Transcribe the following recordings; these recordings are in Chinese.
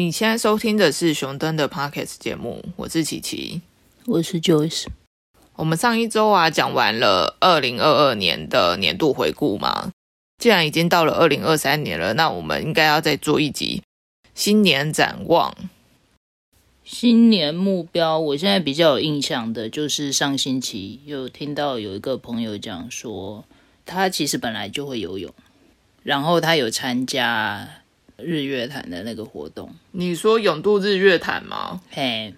你现在收听的是熊登的 Pockets 节目，我是琪琪，我是 Joyce。我们上一周啊讲完了二零二二年的年度回顾嘛，既然已经到了二零二三年了，那我们应该要再做一集新年展望。新年目标，我现在比较有印象的就是上星期有听到有一个朋友讲说，他其实本来就会游泳，然后他有参加。日月潭的那个活动，你说永渡日月潭吗？嘿，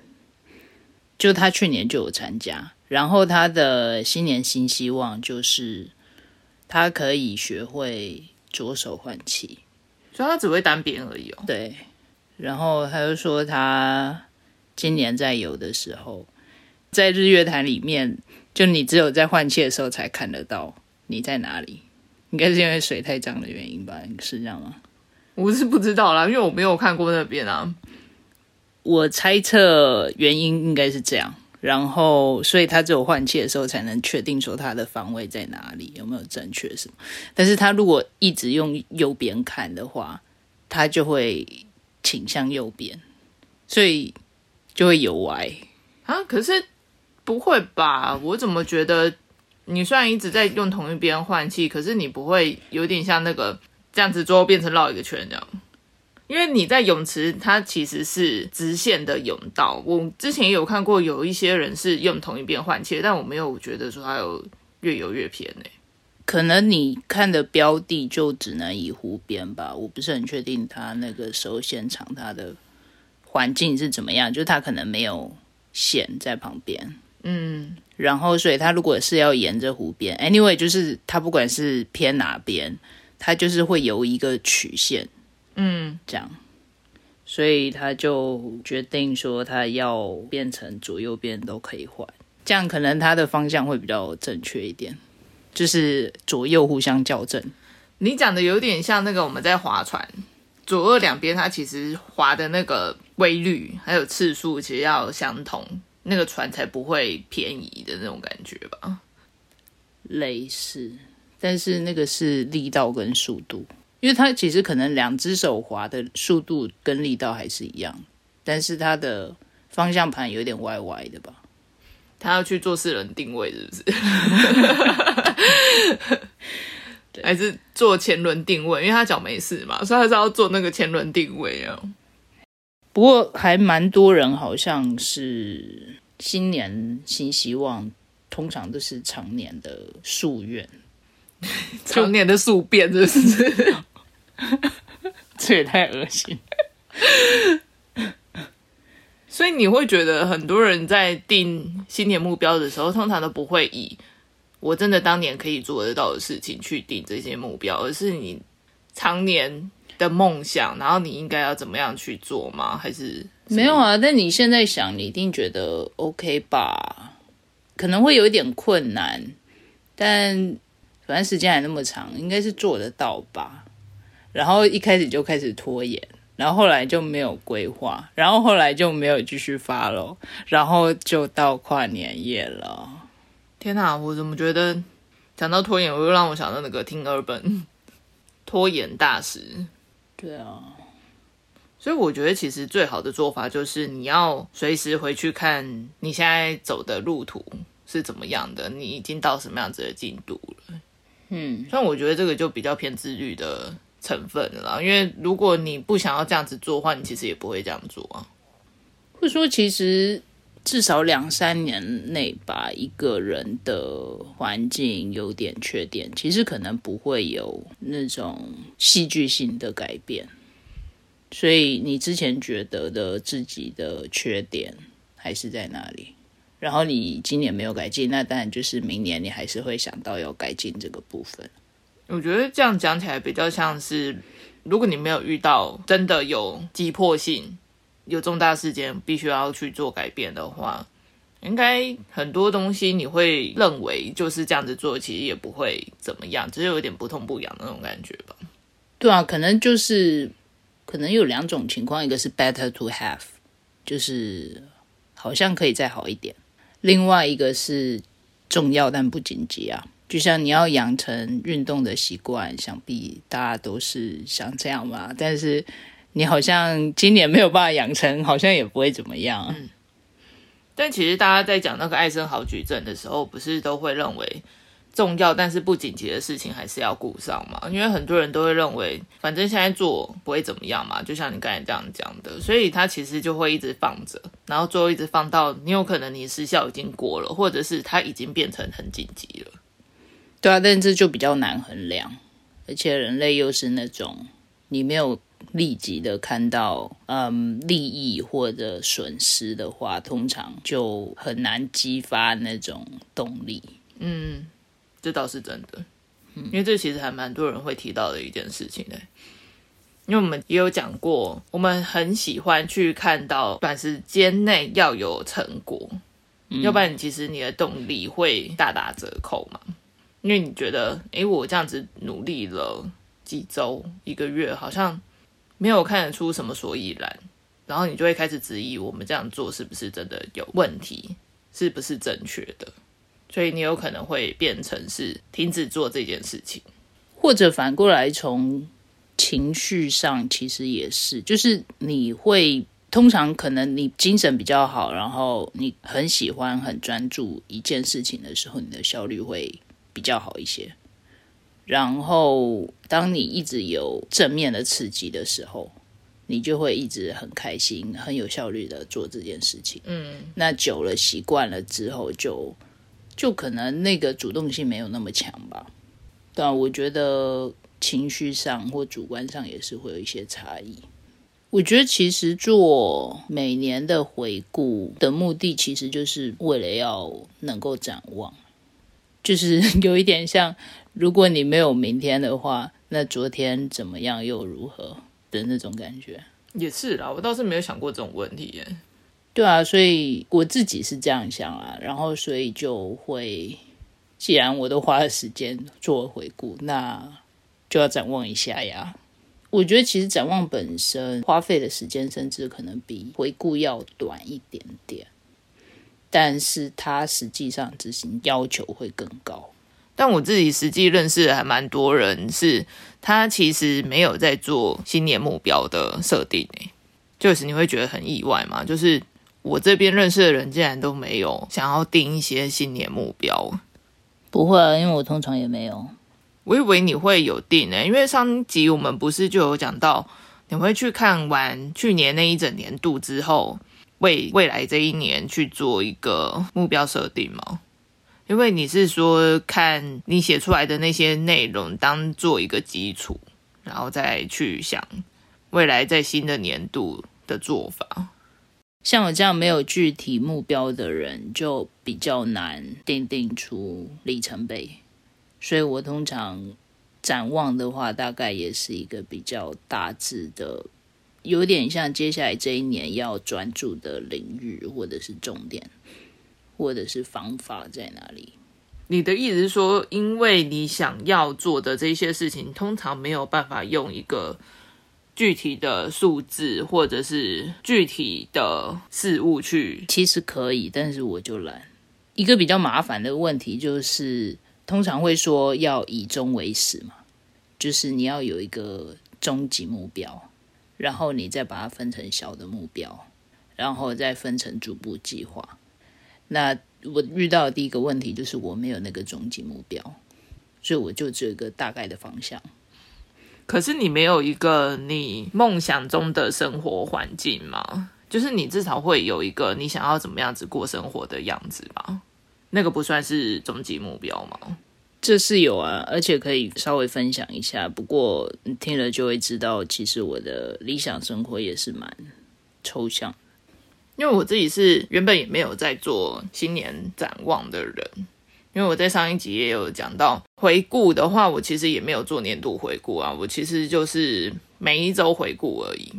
就他去年就有参加，然后他的新年新希望就是他可以学会左手换气，所以他只会单边而已哦。对，然后他就说他今年在游的时候，在日月潭里面，就你只有在换气的时候才看得到你在哪里，应该是因为水太脏的原因吧？是这样吗？我是不知道啦，因为我没有看过那边啊。我猜测原因应该是这样，然后所以他只有换气的时候才能确定说他的方位在哪里，有没有正确什么。但是他如果一直用右边看的话，他就会倾向右边，所以就会游歪啊。可是不会吧？我怎么觉得你虽然一直在用同一边换气，可是你不会有点像那个。这样子最后变成绕一个圈这样，因为你在泳池，它其实是直线的泳道。我之前也有看过，有一些人是用同一边换气，但我没有觉得说它有越游越偏诶。可能你看的标的就只能以湖边吧，我不是很确定他那个时候现场它的环境是怎么样，就他可能没有线在旁边，嗯，然后所以他如果是要沿着湖边，anyway，就是他不管是偏哪边。他就是会有一个曲线，嗯，这样，所以他就决定说他要变成左右边都可以换，这样可能他的方向会比较正确一点，就是左右互相校正。你讲的有点像那个我们在划船，左右两边它其实划的那个规律还有次数其实要相同，那个船才不会偏移的那种感觉吧？类似。但是那个是力道跟速度，因为它其实可能两只手滑的速度跟力道还是一样，但是它的方向盘有点歪歪的吧？他要去做四轮定位是不是？还是做前轮定位？因为他脚没事嘛，所以他是要做那个前轮定位啊。不过还蛮多人好像是新年新希望，通常都是常年的夙愿。常年的宿便，这是，这也太恶心。所以你会觉得很多人在定新年目标的时候，通常都不会以我真的当年可以做得到的事情去定这些目标，而是你常年的梦想，然后你应该要怎么样去做吗？还是没有啊？但你现在想，你一定觉得 OK 吧？可能会有一点困难，但。反正时间还那么长，应该是做得到吧。然后一开始就开始拖延，然后后来就没有规划，然后后来就没有继续发了，然后就到跨年夜了。天哪，我怎么觉得讲到拖延，我又让我想到那个听二本拖延大师。对啊，所以我觉得其实最好的做法就是你要随时回去看你现在走的路途是怎么样的，你已经到什么样子的进度了。嗯，但我觉得这个就比较偏自律的成分了，因为如果你不想要这样子做的话，你其实也不会这样做啊。或者说，其实至少两三年内吧一个人的环境有点缺点，其实可能不会有那种戏剧性的改变。所以你之前觉得的自己的缺点还是在哪里。然后你今年没有改进，那当然就是明年你还是会想到要改进这个部分。我觉得这样讲起来比较像是，如果你没有遇到真的有急迫性、有重大事件必须要去做改变的话，应该很多东西你会认为就是这样子做，其实也不会怎么样，只是有点不痛不痒的那种感觉吧。对啊，可能就是可能有两种情况，一个是 better to have，就是好像可以再好一点。另外一个是重要但不紧急啊，就像你要养成运动的习惯，想必大家都是想这样吧。但是你好像今年没有办法养成，好像也不会怎么样。但其实大家在讲那个艾森豪矩阵的时候，不是都会认为重要但是不紧急的事情还是要顾上嘛？因为很多人都会认为，反正现在做不会怎么样嘛，就像你刚才这样讲的，所以他其实就会一直放着，然后最后一直放到你有可能你时效已经过了，或者是它已经变成很紧急了。对啊，但这就比较难衡量，而且人类又是那种你没有。立即的看到，嗯，利益或者损失的话，通常就很难激发那种动力。嗯，这倒是真的，因为这其实还蛮多人会提到的一件事情的。因为我们也有讲过，我们很喜欢去看到短时间内要有成果，要不然其实你的动力会大打折扣嘛。因为你觉得，诶，我这样子努力了几周、一个月，好像。没有看得出什么所以然，然后你就会开始质疑我们这样做是不是真的有问题，是不是正确的，所以你有可能会变成是停止做这件事情，或者反过来从情绪上其实也是，就是你会通常可能你精神比较好，然后你很喜欢很专注一件事情的时候，你的效率会比较好一些。然后，当你一直有正面的刺激的时候，你就会一直很开心、很有效率的做这件事情。嗯，那久了习惯了之后，就就可能那个主动性没有那么强吧。但我觉得情绪上或主观上也是会有一些差异。我觉得其实做每年的回顾的目的，其实就是为了要能够展望，就是有一点像。如果你没有明天的话，那昨天怎么样又如何的那种感觉？也是啦，我倒是没有想过这种问题耶。对啊，所以我自己是这样想啊，然后所以就会，既然我都花了时间做回顾，那就要展望一下呀。我觉得其实展望本身花费的时间，甚至可能比回顾要短一点点，但是它实际上执行要求会更高。但我自己实际认识还蛮多人，是他其实没有在做新年目标的设定诶，就是你会觉得很意外嘛？就是我这边认识的人竟然都没有想要定一些新年目标，不会啊，因为我通常也没有。我以为你会有定诶，因为上集我们不是就有讲到，你会去看完去年那一整年度之后，为未来这一年去做一个目标设定吗？因为你是说看你写出来的那些内容当做一个基础，然后再去想未来在新的年度的做法。像我这样没有具体目标的人，就比较难定定出里程碑。所以我通常展望的话，大概也是一个比较大致的，有点像接下来这一年要专注的领域或者是重点。或者是方法在哪里？你的意思是说，因为你想要做的这些事情，通常没有办法用一个具体的数字或者是具体的事物去。其实可以，但是我就懒。一个比较麻烦的问题就是，通常会说要以终为始嘛，就是你要有一个终极目标，然后你再把它分成小的目标，然后再分成逐步计划。那我遇到的第一个问题就是我没有那个终极目标，所以我就只有一个大概的方向。可是你没有一个你梦想中的生活环境吗？就是你至少会有一个你想要怎么样子过生活的样子吧？那个不算是终极目标吗？这是有啊，而且可以稍微分享一下。不过你听了就会知道，其实我的理想生活也是蛮抽象。因为我自己是原本也没有在做新年展望的人，因为我在上一集也有讲到回顾的话，我其实也没有做年度回顾啊，我其实就是每一周回顾而已。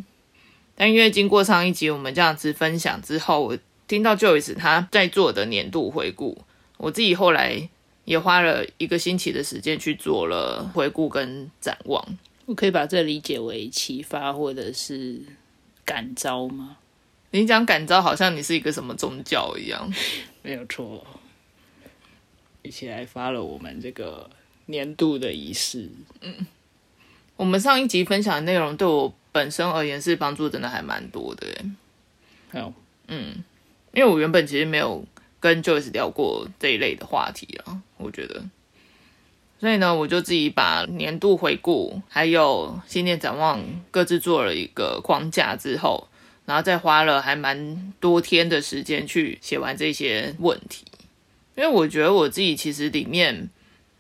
但因为经过上一集我们这样子分享之后，我听到 Joyce 他在做的年度回顾，我自己后来也花了一个星期的时间去做了回顾跟展望。我可以把这理解为启发或者是感召吗？你讲感召，好像你是一个什么宗教一样，没有错。一起来发了我们这个年度的仪式。嗯，我们上一集分享的内容对我本身而言是帮助真的还蛮多的有，嗯，因为我原本其实没有跟 Joyce 聊过这一类的话题啊，我觉得，所以呢，我就自己把年度回顾还有新年展望各自做了一个框架之后，然后再花了还蛮多天的时间去写完这些问题，因为我觉得我自己其实里面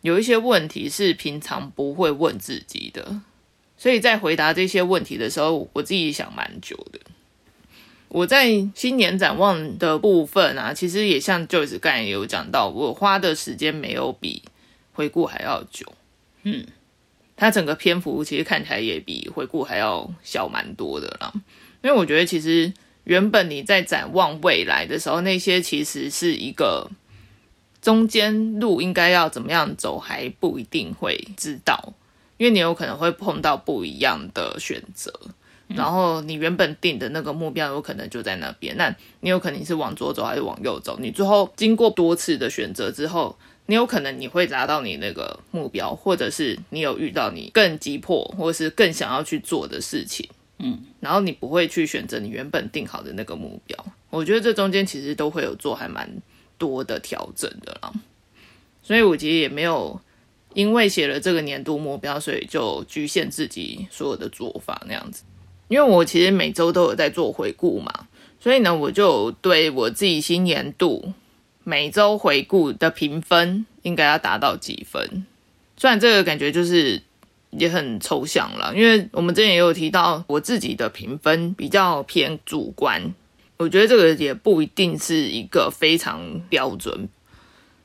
有一些问题是平常不会问自己的，所以在回答这些问题的时候，我自己想蛮久的。我在新年展望的部分啊，其实也像 Joyce 刚才有讲到，我花的时间没有比回顾还要久。嗯，它整个篇幅其实看起来也比回顾还要小蛮多的啦。因为我觉得其实原本你在展望未来的时候，那些其实是一个中间路应该要怎么样走还不一定会知道，因为你有可能会碰到不一样的选择。然后你原本定的那个目标有可能就在那边，那你有可能是往左走还是往右走？你最后经过多次的选择之后，你有可能你会达到你那个目标，或者是你有遇到你更急迫或者是更想要去做的事情，嗯，然后你不会去选择你原本定好的那个目标。我觉得这中间其实都会有做还蛮多的调整的啦，所以我其实也没有因为写了这个年度目标，所以就局限自己所有的做法那样子。因为我其实每周都有在做回顾嘛，所以呢，我就对我自己新年度每周回顾的评分应该要达到几分。虽然这个感觉就是也很抽象了，因为我们之前也有提到，我自己的评分比较偏主观，我觉得这个也不一定是一个非常标准。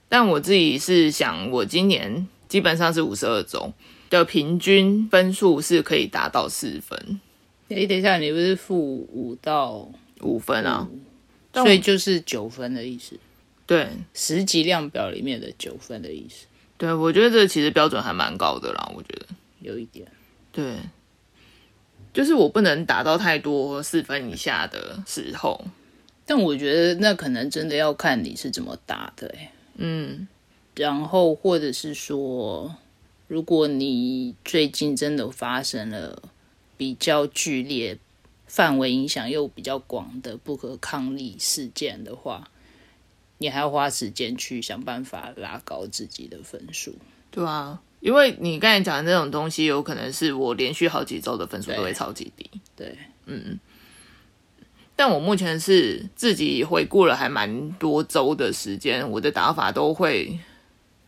但我自己是想，我今年基本上是五十二周的平均分数是可以达到四分。哎，等一下，你不是负五到五分啊？所以就是九分的意思。对，十级量表里面的九分的意思。对，我觉得这其实标准还蛮高的啦。我觉得有一点。对，就是我不能打到太多四分以下的时候。但我觉得那可能真的要看你是怎么打的，哎。嗯。然后，或者是说，如果你最近真的发生了。比较剧烈、范围影响又比较广的不可抗力事件的话，你还要花时间去想办法拉高自己的分数。对啊，因为你刚才讲的那种东西，有可能是我连续好几周的分数都会超级低。对，嗯。但我目前是自己回顾了还蛮多周的时间，我的打法都会。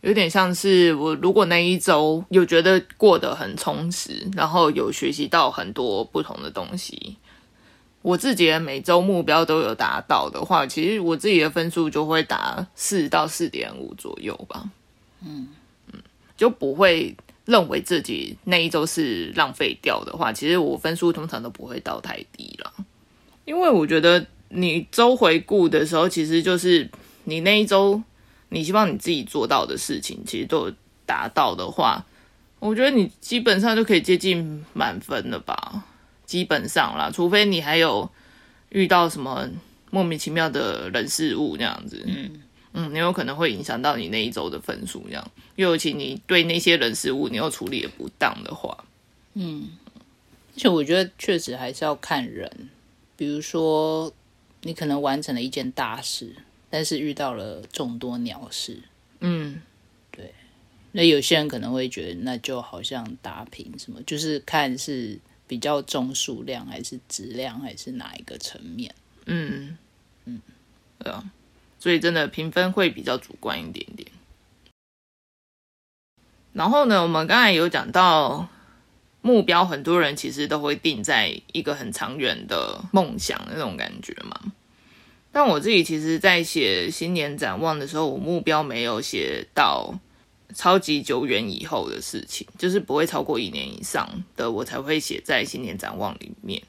有点像是我，如果那一周有觉得过得很充实，然后有学习到很多不同的东西，我自己的每周目标都有达到的话，其实我自己的分数就会打四到四点五左右吧。嗯嗯，就不会认为自己那一周是浪费掉的话，其实我分数通常都不会到太低了。因为我觉得你周回顾的时候，其实就是你那一周。你希望你自己做到的事情，其实都达到的话，我觉得你基本上就可以接近满分了吧？基本上啦，除非你还有遇到什么莫名其妙的人事物这样子，嗯嗯，你有可能会影响到你那一周的分数这样。尤其你对那些人事物你又处理的不当的话，嗯，而且我觉得确实还是要看人，比如说你可能完成了一件大事。但是遇到了众多鸟事，嗯，对，那有些人可能会觉得，那就好像打平什么，就是看是比较重数量还是质量还是哪一个层面，嗯。嗯，对啊，所以真的评分会比较主观一点点。然后呢，我们刚才有讲到目标，很多人其实都会定在一个很长远的梦想那种感觉嘛。但我自己其实，在写新年展望的时候，我目标没有写到超级久远以后的事情，就是不会超过一年以上的，我才会写在新年展望里面。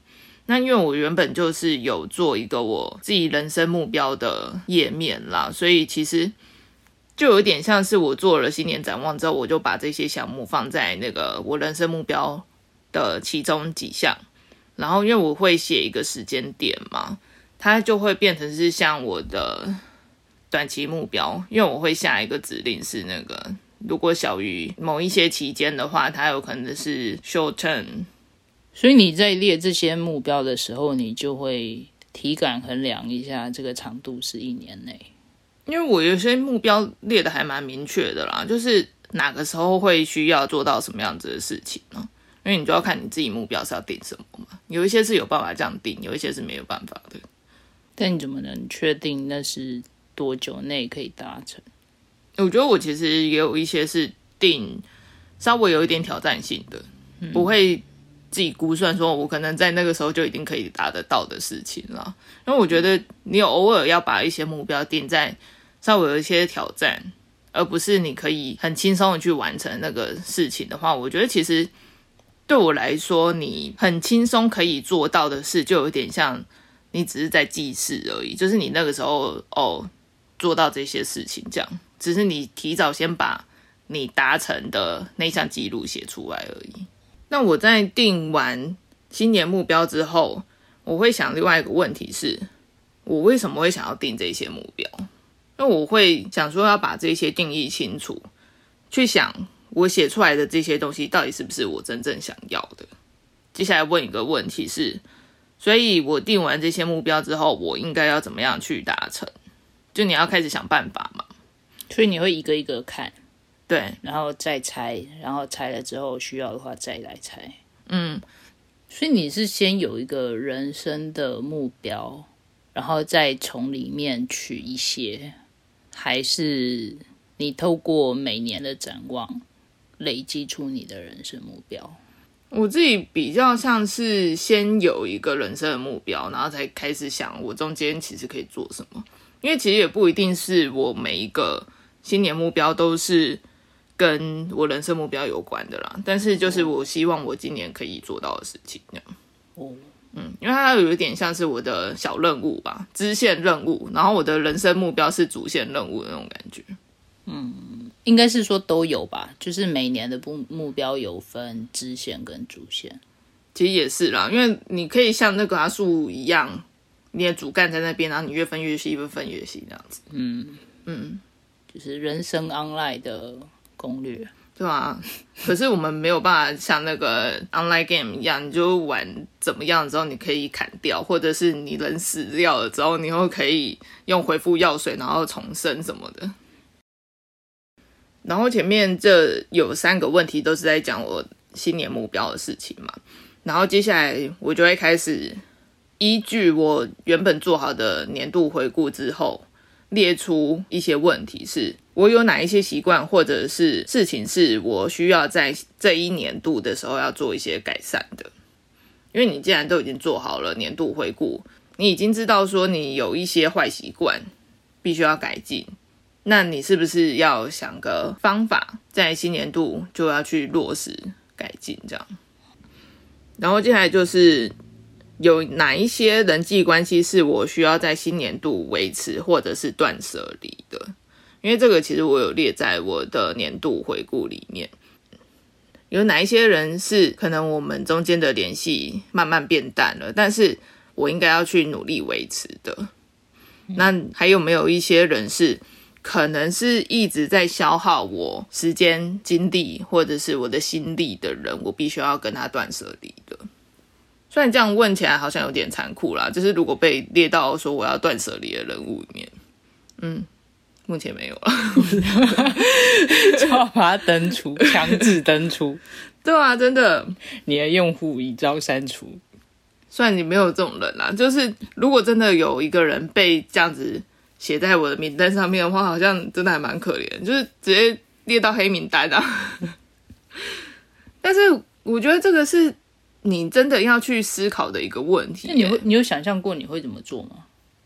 那因为我原本就是有做一个我自己人生目标的页面啦，所以其实就有点像是我做了新年展望之后，我就把这些项目放在那个我人生目标的其中几项，然后因为我会写一个时间点嘛。它就会变成是像我的短期目标，因为我会下一个指令是那个，如果小于某一些期间的话，它有可能是 short term 所以你在列这些目标的时候，你就会体感衡量一下这个长度是一年内。因为我有些目标列的还蛮明确的啦，就是哪个时候会需要做到什么样子的事情呢？因为你就要看你自己目标是要定什么嘛，有一些是有办法这样定，有一些是没有办法的。但你怎么能确定那是多久内可以达成？我觉得我其实也有一些是定稍微有一点挑战性的，不会自己估算说我可能在那个时候就已经可以达得到的事情了。因为我觉得你有偶尔要把一些目标定在稍微有一些挑战，而不是你可以很轻松的去完成那个事情的话，我觉得其实对我来说，你很轻松可以做到的事，就有点像你只是在记事而已，就是你那个时候哦做到这些事情这样。只是你提早先把你达成的那项记录写出来而已。那我在定完新年目标之后，我会想另外一个问题是：我为什么会想要定这些目标？因为我会想说要把这些定义清楚，去想我写出来的这些东西到底是不是我真正想要的。接下来问一个问题是：所以我定完这些目标之后，我应该要怎么样去达成？就你要开始想办法嘛。所以你会一个一个看，对，然后再拆，然后拆了之后需要的话再来拆。嗯，所以你是先有一个人生的目标，然后再从里面取一些，还是你透过每年的展望累积出你的人生目标？我自己比较像是先有一个人生的目标，然后才开始想我中间其实可以做什么，因为其实也不一定是我每一个。新年目标都是跟我人生目标有关的啦，但是就是我希望我今年可以做到的事情，这样。哦，嗯，因为它有一点像是我的小任务吧，支线任务，然后我的人生目标是主线任务的那种感觉。嗯，应该是说都有吧，就是每年的目目标有分支线跟主线。其实也是啦，因为你可以像那个阿树一样，你的主干在那边，然后你越分越细，越分越细这样子。嗯嗯。就是人生 online 的攻略，对啊。可是我们没有办法像那个 online game 一样，你就玩怎么样之后你可以砍掉，或者是你人死掉了之后，你又可以用回复药水然后重生什么的。然后前面这有三个问题都是在讲我新年目标的事情嘛，然后接下来我就会开始依据我原本做好的年度回顾之后。列出一些问题，是我有哪一些习惯或者是事情是我需要在这一年度的时候要做一些改善的。因为你既然都已经做好了年度回顾，你已经知道说你有一些坏习惯必须要改进，那你是不是要想个方法，在新年度就要去落实改进这样？然后接下来就是。有哪一些人际关系是我需要在新年度维持或者是断舍离的？因为这个其实我有列在我的年度回顾里面。有哪一些人是可能我们中间的联系慢慢变淡了，但是我应该要去努力维持的？那还有没有一些人是可能是一直在消耗我时间、精力或者是我的心力的人，我必须要跟他断舍离的？虽然这样问起来好像有点残酷啦，就是如果被列到说我要断舍离的人物里面，嗯，目前没有了，就要把它登出，强制登出，对啊，真的，你的用户已遭删除。虽然你没有这种人啦，就是如果真的有一个人被这样子写在我的名单上面的话，好像真的还蛮可怜，就是直接列到黑名单啊。但是我觉得这个是。你真的要去思考的一个问题，那你会，你有想象过你会怎么做吗？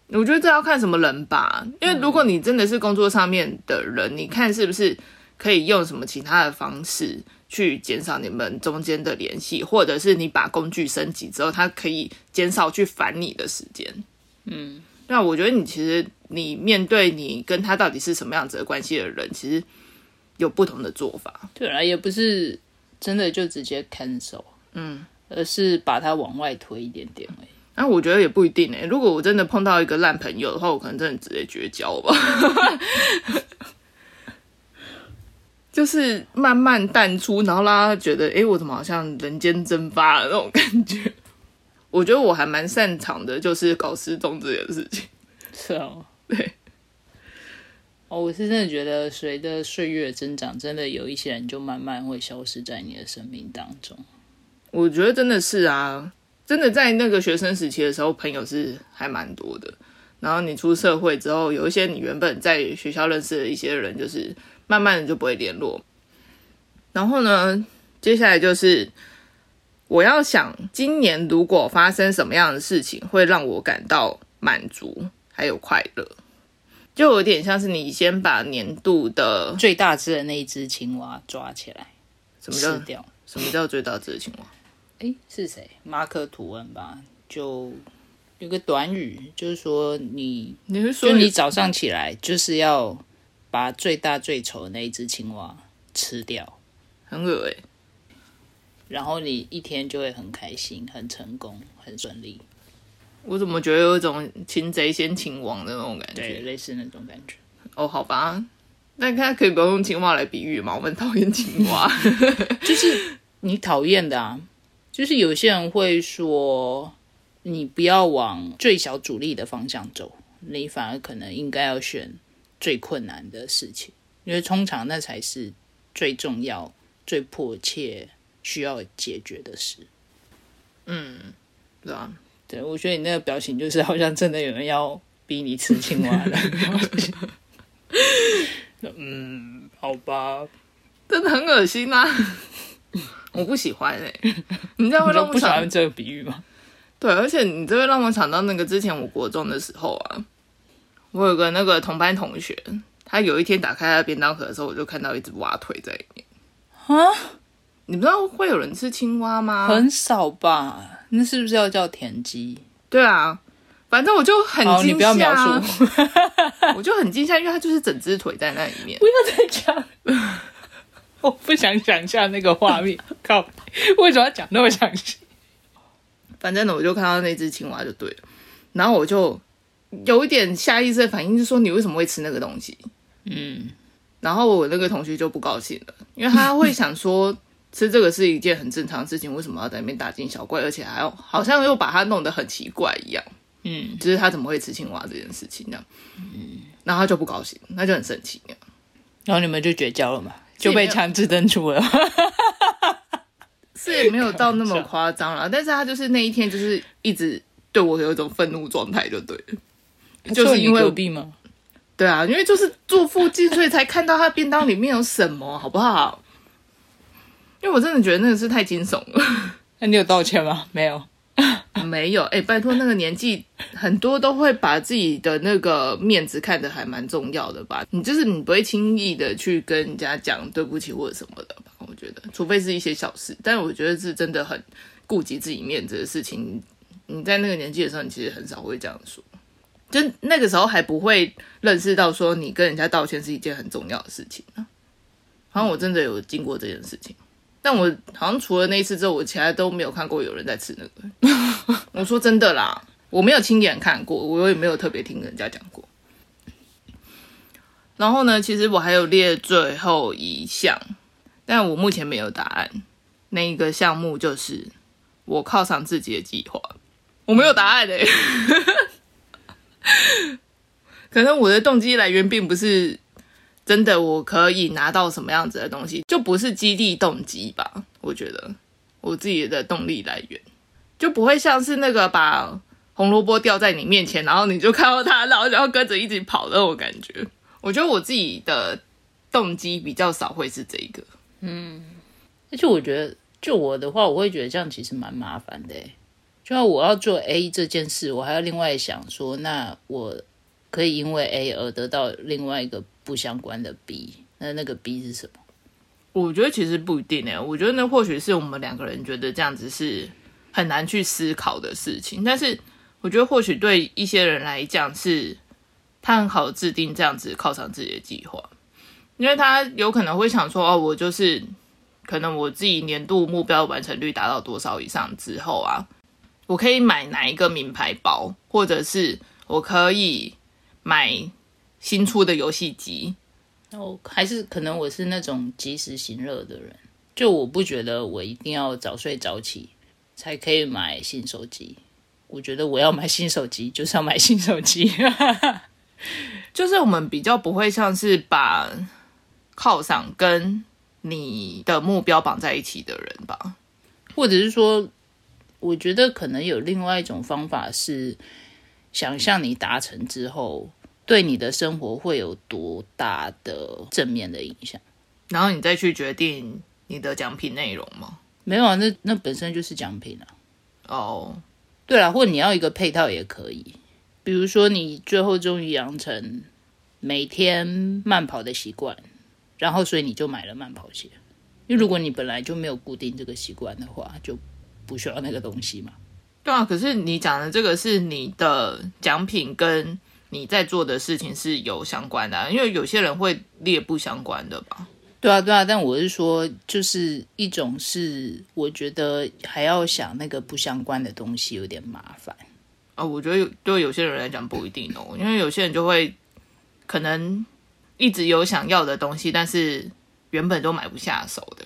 我觉得这要看什么人吧，因为如果你真的是工作上面的人，你看是不是可以用什么其他的方式去减少你们中间的联系，或者是你把工具升级之后，它可以减少去烦你的时间。嗯，那我觉得你其实你面对你跟他到底是什么样子的关系的人，其实有不同的做法。对啊，也不是真的就直接 cancel。嗯。而是把它往外推一点点哎，那我觉得也不一定哎。如果我真的碰到一个烂朋友的话，我可能真的直接绝交吧。就是慢慢淡出，然后让他觉得，哎，我怎么好像人间蒸发了那种感觉。我觉得我还蛮擅长的，就是搞失踪这件事情。是哦，对。哦，我是真的觉得，随着岁月增长，真的有一些人就慢慢会消失在你的生命当中。我觉得真的是啊，真的在那个学生时期的时候，朋友是还蛮多的。然后你出社会之后，有一些你原本在学校认识的一些人，就是慢慢的就不会联络。然后呢，接下来就是我要想，今年如果发生什么样的事情，会让我感到满足还有快乐。就有点像是你先把年度的最大只的那一只青蛙抓起来，什么叫掉？什么叫最大只的青蛙？哎，是谁？马克吐温吧？就有个短语，就是说你，你是说你早上起来就是要把最大最丑的那一只青蛙吃掉，很恶哎。然后你一天就会很开心、很成功、很顺利。我怎么觉得有一种擒贼先擒王的那种感觉？对，类似那种感觉。哦，好吧，那他可以不要用青蛙来比喻吗？我们讨厌青蛙，就是你讨厌的啊。就是有些人会说，你不要往最小阻力的方向走，你反而可能应该要选最困难的事情，因为通常那才是最重要、最迫切需要解决的事。嗯，对啊。对，我觉得你那个表情就是好像真的有人要逼你吃青蛙的表情。嗯，好吧，真的很恶心啊！我不喜欢哎，你这样会 让我不喜欢这个比喻吗？对，而且你这会让我想到那个之前我国中的时候啊，我有个那个同班同学，他有一天打开他的便当盒的时候，我就看到一只蛙腿在里面。啊？你不知道会有人吃青蛙吗？很少吧。那是不是要叫田鸡？对啊，反正我就很惊吓。你不要描述，我就很惊吓，因为它就是整只腿在那里面。不要再讲，我不想想象那个画面。靠，为什么要讲那么详细？反正呢，我就看到那只青蛙就对了，然后我就有一点下意识的反应，就说你为什么会吃那个东西？嗯，然后我那个同学就不高兴了，因为他会想说。吃这个是一件很正常的事情，为什么要在那边大惊小怪，而且还要好像又把它弄得很奇怪一样？嗯，就是他怎么会吃青蛙这件事情这样？嗯，然后他就不高兴，那就很生气然后你们就绝交了嘛？就被强制登出了？是也没有到那么夸张了，但是他就是那一天就是一直对我有一种愤怒状态，就对了，就是因为隔壁吗？对啊，因为就是住附近，所以才看到他便当里面有什么，好不好？因为我真的觉得那个是太惊悚了。那你有道歉吗？没有，没有。哎，拜托，那个年纪很多都会把自己的那个面子看得还蛮重要的吧？你就是你不会轻易的去跟人家讲对不起或者什么的吧？我觉得，除非是一些小事。但我觉得是真的很顾及自己面子的事情。你在那个年纪的时候，你其实很少会这样说。就那个时候还不会认识到说你跟人家道歉是一件很重要的事情呢。好像我真的有经过这件事情。但我好像除了那一次之后，我其他都没有看过有人在吃那个。我说真的啦，我没有亲眼看过，我也没有特别听人家讲过。然后呢，其实我还有列最后一项，但我目前没有答案。那一个项目就是我犒赏自己的计划，我没有答案的。可能我的动机来源并不是。真的，我可以拿到什么样子的东西，就不是激励动机吧？我觉得我自己的动力来源就不会像是那个把红萝卜掉在你面前，然后你就看到它，然后然后跟着一起跑那种感觉。我觉得我自己的动机比较少会是这个。嗯，而且我觉得，就我的话，我会觉得这样其实蛮麻烦的。就像我要做 A 这件事，我还要另外想说，那我可以因为 A 而得到另外一个。不相关的 B，那那个 B 是什么？我觉得其实不一定诶。我觉得那或许是我们两个人觉得这样子是很难去思考的事情。但是我觉得或许对一些人来讲，是他很好制定这样子犒赏自己的计划，因为他有可能会想说：“哦，我就是可能我自己年度目标完成率达到多少以上之后啊，我可以买哪一个名牌包，或者是我可以买。”新出的游戏机，哦，还是可能我是那种及时行乐的人，就我不觉得我一定要早睡早起才可以买新手机。我觉得我要买新手机就是要买新手机，就是我们比较不会像是把犒赏跟你的目标绑在一起的人吧。或者是说，我觉得可能有另外一种方法是，想象你达成之后，对你的生活会有多大的正面的影响。然后你再去决定你的奖品内容吗？没有啊，那那本身就是奖品啊。哦，对了，或者你要一个配套也可以，比如说你最后终于养成每天慢跑的习惯，然后所以你就买了慢跑鞋。因为如果你本来就没有固定这个习惯的话，就不需要那个东西嘛。对啊，可是你讲的这个是你的奖品跟你在做的事情是有相关的、因为有些人会列不相关的吧。对啊，对啊，但我是说，就是一种是我觉得还要想那个不相关的东西有点麻烦。啊、我觉得有对有些人来讲不一定哦，因为有些人就会可能一直有想要的东西，但是原本都买不下手的。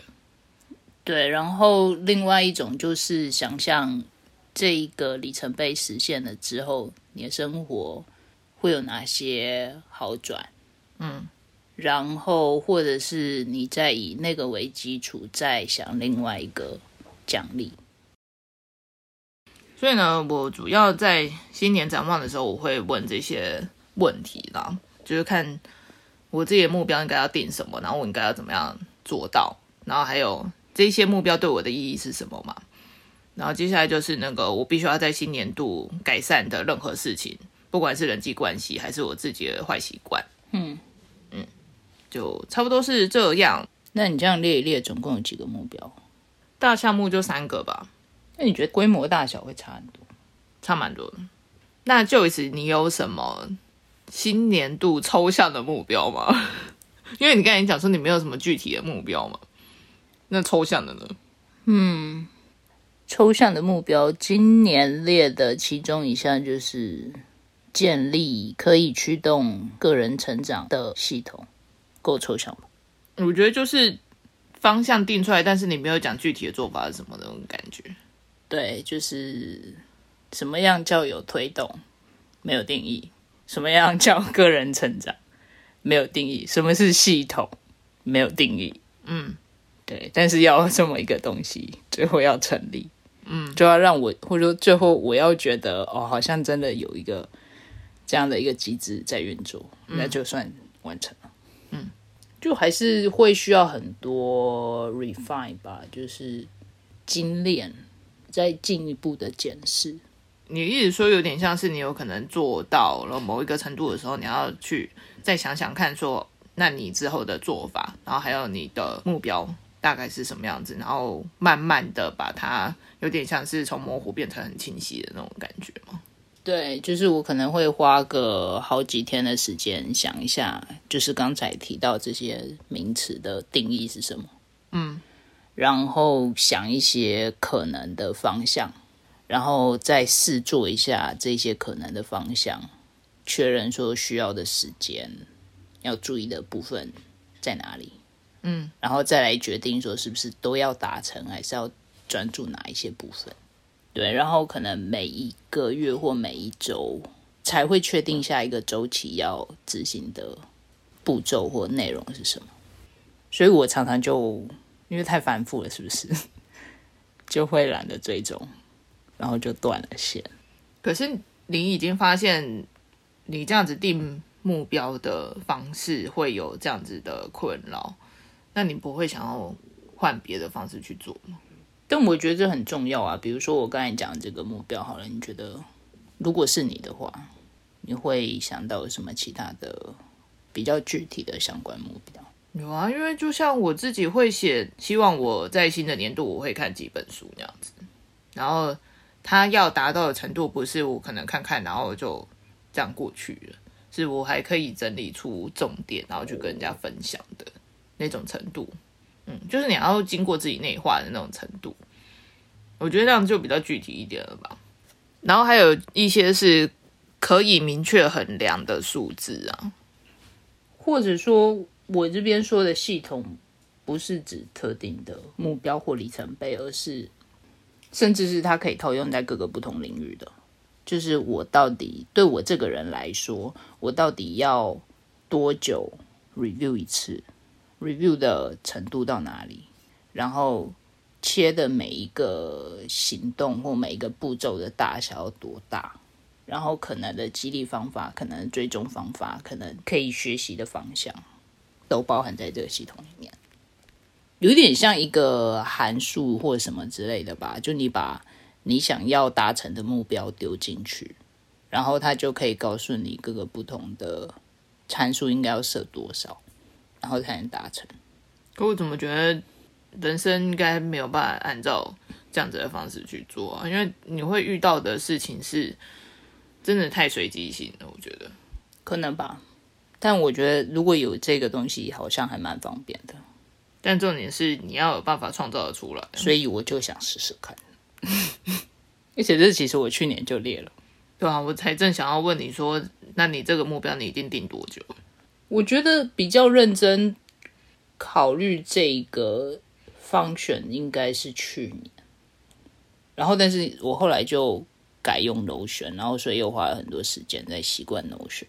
对，然后另外一种就是想象这一个里程碑实现了之后，你的生活会有哪些好转？嗯，然后或者是你再以那个为基础，再想另外一个奖励。所以呢，我主要在新年展望的时候，我会问这些问题啦，就是看我自己的目标应该要定什么，然后我应该要怎么样做到，然后还有这些目标对我的意义是什么嘛。然后接下来就是那个我必须要在新年度改善的任何事情，不管是人际关系还是我自己的坏习惯，嗯嗯，就差不多是这样。那你这样列一列，总共有几个目标？大项目就三个吧，那你觉得规模大小会差很多？差蛮多的。那就此你有什么新年度抽象的目标吗？因为你刚才讲说你没有什么具体的目标嘛，那抽象的呢？嗯抽象的目标，今年列的其中一项就是建立可以驱动个人成长的系统，够抽象吧？我觉得就是方向定出来，但是你没有讲具体的做法是什么那种感觉。对，就是什么样叫有推动，没有定义；什么样叫个人成长，没有定义；什么是系统，没有定义。嗯，对，但是要这么一个东西，最后要成立，嗯，就要让我，或者说最后我要觉得，哦，好像真的有一个这样的一个机制在运作，那就算完成了。嗯，就还是会需要很多 refine 吧，就是精炼，再进一步的检视。你一直说有点像是你有可能做到了某一个程度的时候，你要去再想想看说，那你之后的做法，然后还有你的目标大概是什么样子，然后慢慢的把它有点像是从模糊变成很清晰的那种感觉吗？对，就是我可能会花个好几天的时间想一下，就是刚才提到这些名词的定义是什么，嗯，然后想一些可能的方向，然后再试做一下这些可能的方向，确认说需要的时间要注意的部分在哪里，嗯，然后再来决定说是不是都要达成，还是要专注哪一些部分。对，然后可能每一个月或每一周才会确定下一个周期要执行的步骤或内容是什么。所以我常常就因为太繁复了，是不是 就会懒得追踪，然后就断了线。可是你已经发现，你这样子定目标的方式会有这样子的困扰，那你不会想要换别的方式去做吗？但我觉得这很重要啊。比如说我刚才讲这个目标好了，你觉得如果是你的话，你会想到什么其他的比较具体的相关目标？有啊，因为就像我自己会写，希望我在新的年度我会看几本书那样子，然后它要达到的程度，不是我可能看看然后就这样过去了，是我还可以整理出重点，然后去跟人家分享的那种程度。嗯，就是你要经过自己内化的那种程度，我觉得这样就比较具体一点了吧。然后还有一些是可以明确衡量的数字啊，或者说，我这边说的系统，不是指特定的目标或里程碑，而是甚至是它可以套用在各个不同领域的。就是我到底对我这个人来说，我到底要多久 review 一次？review 的程度到哪里？然后切的每一个行动或每一个步骤的大小多大？然后可能的激励方法、可能追踪方法、可能可以学习的方向，都包含在这个系统里面。有点像一个函数或什么之类的吧？就你把你想要达成的目标丢进去，然后它就可以告诉你各个不同的参数应该要设多少，然后才能达成。可我怎么觉得人生应该没有办法按照这样子的方式去做啊？因为你会遇到的事情是。真的太随机性了，我觉得可能吧。但我觉得如果有这个东西，好像还蛮方便的。但重点是你要有办法创造的出来，所以我就想试试看。而且这其实我去年就列了，对啊，我才正想要问你说，那你这个目标你一定定多久？我觉得比较认真考虑这个方选应该是去年，然后但是我后来就。改用楼选，然后所以又花了很多时间在习惯楼选，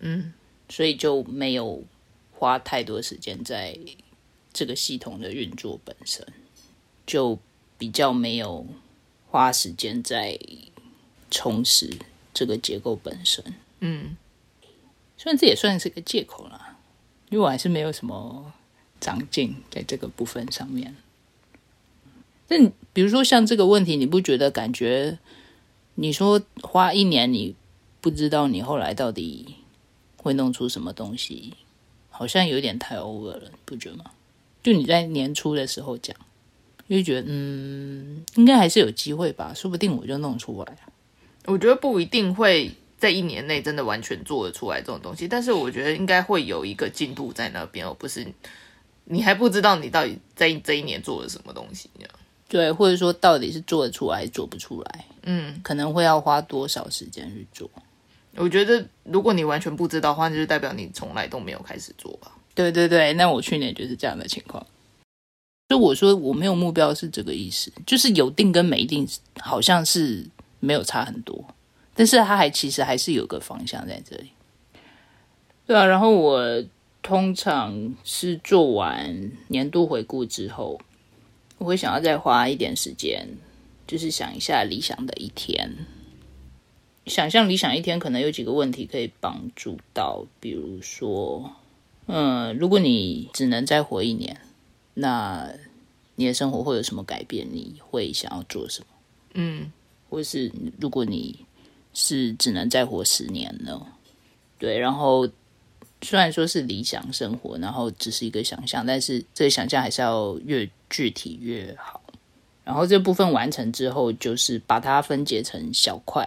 嗯，所以就没有花太多时间在这个系统的运作本身，就比较没有花时间在充实这个结构本身，嗯，虽然这也算是个借口啦，因为我还是没有什么长进在这个部分上面。但比如说像这个问题，你不觉得感觉？你说花一年，你不知道你后来到底会弄出什么东西，好像有点太 over 了，不觉得吗？就你在年初的时候讲，就觉得嗯，应该还是有机会吧，说不定我就弄出来。我觉得不一定会在一年内真的完全做得出来这种东西，但是我觉得应该会有一个进度在那边，而不是你还不知道你到底在这一年做了什么东西。对，或者说到底是做得出来做不出来？嗯，可能会要花多少时间去做？我觉得如果你完全不知道的话，那就代表你从来都没有开始做吧。对对对，那我去年就是这样的情况。就我说我没有目标是这个意思，就是有定跟没定好像是没有差很多，但是它还其实还是有个方向在这里。对啊，然后我通常是做完年度回顾之后。我会想要再花一点时间，就是想一下理想的一天。想象理想一天，可能有几个问题可以帮助到，比如说，嗯，如果你只能再活一年，那你的生活会有什么改变？你会想要做什么？嗯，或是如果你是只能再活十年了？对，然后。虽然说是理想生活，然后只是一个想象，但是这个想象还是要越具体越好。然后这部分完成之后，就是把它分解成小块，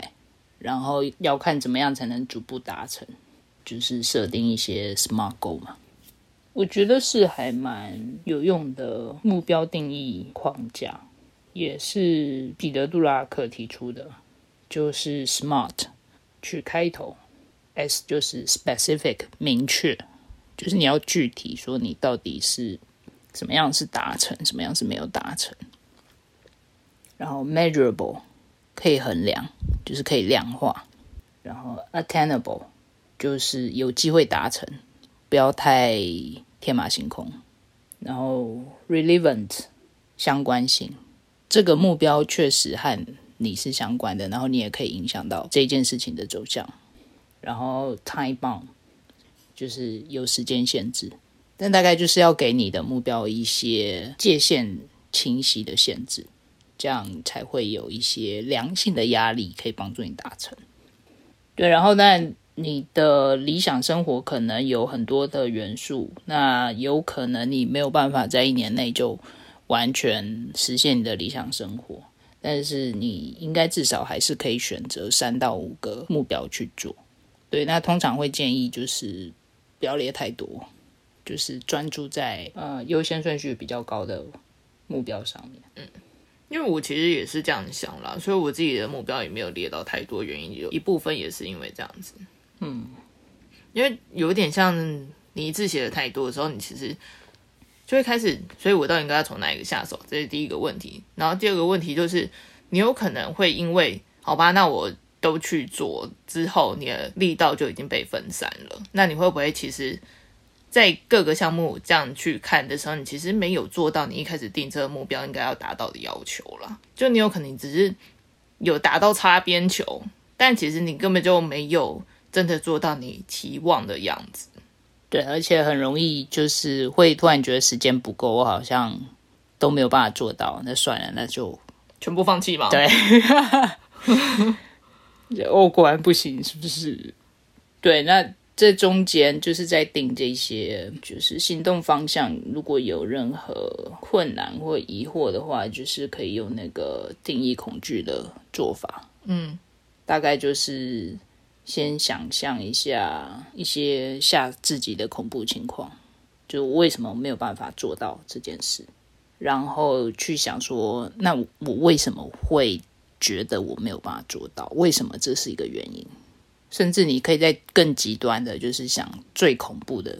然后要看怎么样才能逐步达成，就是设定一些 SMART goal 嘛。我觉得是还蛮有用的目标定义框架，也是彼得·杜拉克提出的，就是 SMART 去开头。S 就是 specific 明确，就是你要具体说你到底是怎么样是达成，什么样是没有达成。然后 measurable 可以衡量，就是可以量化。然后 attainable 就是有机会达成，不要太天马行空。然后 relevant 相关性，这个目标确实和你是相关的，然后你也可以影响到这件事情的走向。然后 time bound 就是有时间限制，但大概就是要给你的目标一些界限清晰的限制，这样才会有一些良性的压力可以帮助你达成。对，然后但你的理想生活可能有很多的元素，那有可能你没有办法在一年内就完全实现你的理想生活，但是你应该至少还是可以选择三到五个目标去做。对，那通常会建议就是不要列太多，就是专注在呃优先顺序比较高的目标上面。嗯，因为我其实也是这样想啦，所以我自己的目标也没有列到太多，原因有一部分也是因为这样子。嗯，因为有点像你一次写的太多的时候，你其实就会开始，所以我到底应该要从哪一个下手？这是第一个问题。然后第二个问题就是，你有可能会因为好吧，那我都去做之后，你的力道就已经被分散了。那你会不会其实，在各个项目这样去看的时候，你其实没有做到你一开始定这个目标应该要达到的要求啦？就你有可能只是有达到擦边球，但其实你根本就没有真的做到你期望的样子。对，而且很容易就是会突然觉得时间不够，我好像都没有办法做到，那算了，那就全部放弃吧？对，我，果然不行，是不是？对，那这中间就是在定这些就是行动方向，如果有任何困难或疑惑的话，就是可以用那个定义恐惧的做法。嗯，大概就是先想象一下一些吓自己的恐怖情况，就为什么没有办法做到这件事，然后去想说，那我为什么会觉得我没有办法做到？为什么这是一个原因？甚至你可以在更极端的，就是想最恐怖的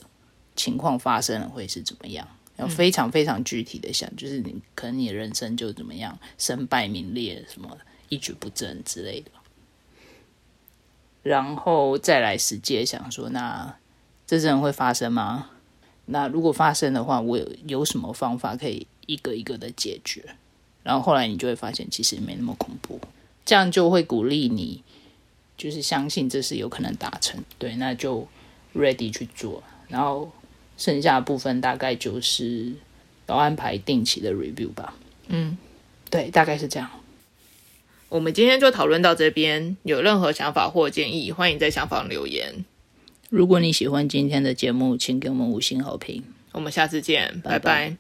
情况发生了会是怎么样？要非常非常具体的想，就是你可能你的人生就怎么样，身败名裂，什么一蹶不振之类的。然后再来实际想说，那这真的会发生吗？那如果发生的话，我有有什么方法可以一个一个的解决？然后后来你就会发现，其实没那么恐怖，这样就会鼓励你，就是相信这是有可能达成。对，那就 ready 去做。然后剩下的部分大概就是要安排定期的 review 吧。嗯，对，大概是这样。我们今天就讨论到这边，有任何想法或建议，欢迎在下方留言。如果你喜欢今天的节目，请给我们五星好评。我们下次见，拜拜拜拜